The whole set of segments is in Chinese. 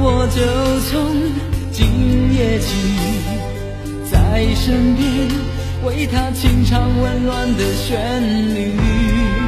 我就从今夜起，在身边为他轻唱温暖的旋律。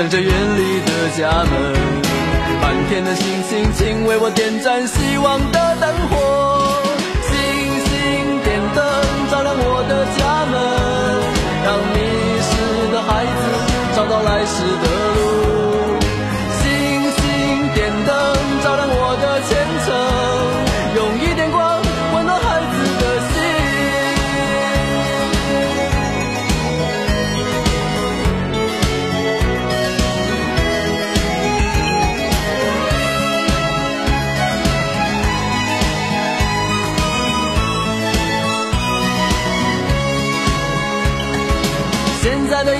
想着远离的家门。满天的星星，请为我点燃希望的灯火。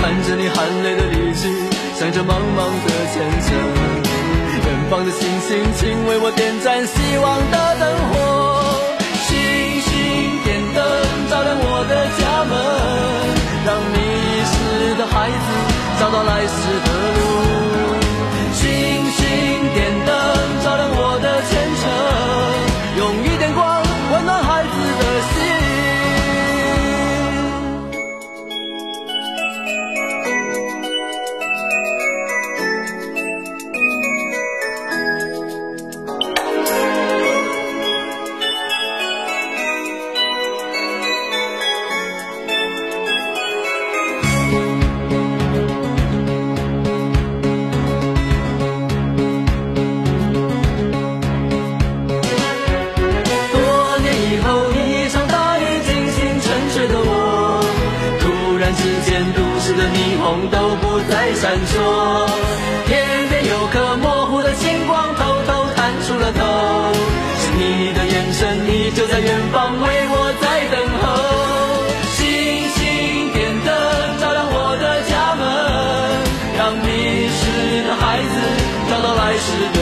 看着你含泪的离去，想着茫茫的前程。远方的星星，请为我点盏希望的灯火。星星点灯，照亮我的家门，让迷失的孩子找到来时世间都市的霓虹都不再闪烁，天边有颗模糊的星光，偷偷探出了头。是你的眼神，你就在远方，为我在等候。星星点灯，照亮我的家门，让迷失的孩子找到来时的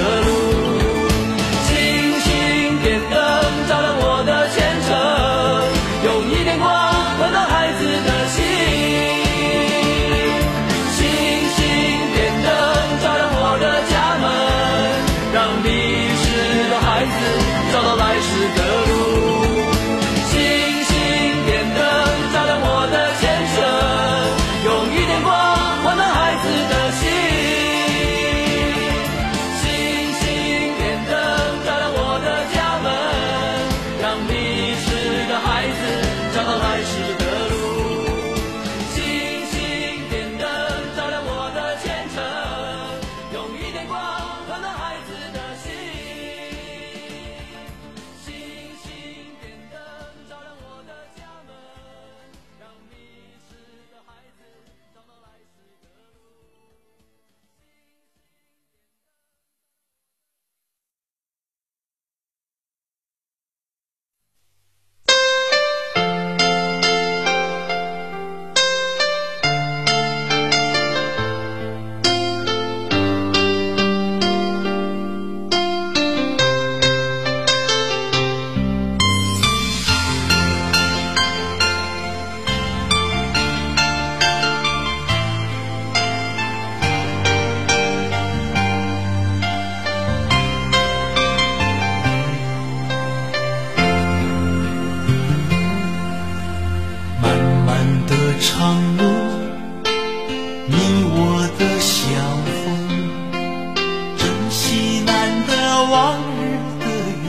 你我的相逢，珍惜难得往日的缘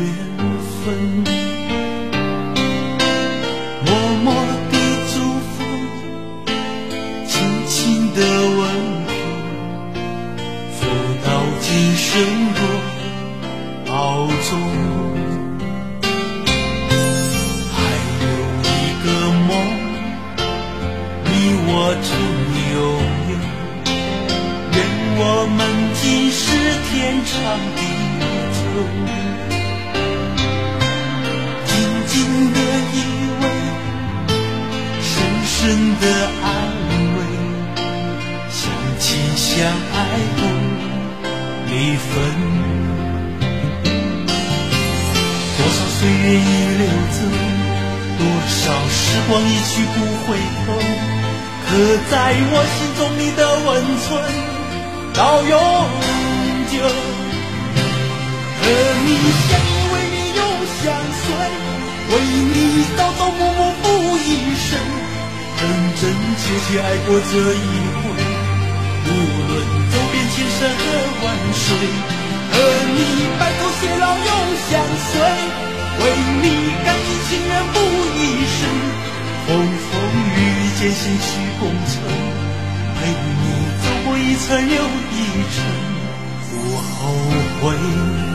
分。默默的祝福，轻轻的问候，福到今生天长地久。静静的依偎，深深的安慰，相亲相爱不离分。多少岁月已流走，多少时光一去不回头。可在我心中你的温存到永久，和你相依为命永相随，为你朝朝暮暮付一生，真真切切爱过这一回，无论走遍千山和万水，和你白头偕老永相随，为你甘心情愿付一生，风风雨雨艰辛去。共成，陪你走过一程又一程，不后悔。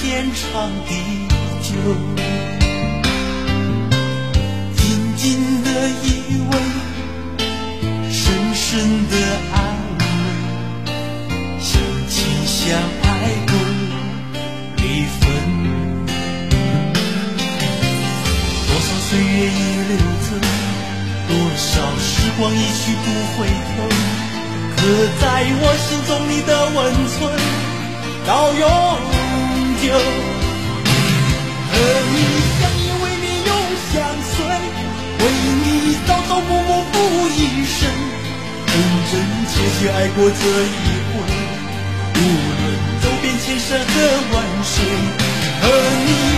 天长地久，紧紧的依偎，深深的安慰，相亲相爱不离分。多少岁月已流走，多少时光一去不回头，可在我心中你的温存到永。久和你相依为命永相随。为你朝朝暮暮付一生真真切切爱过这一回无论走遍千山和万水和你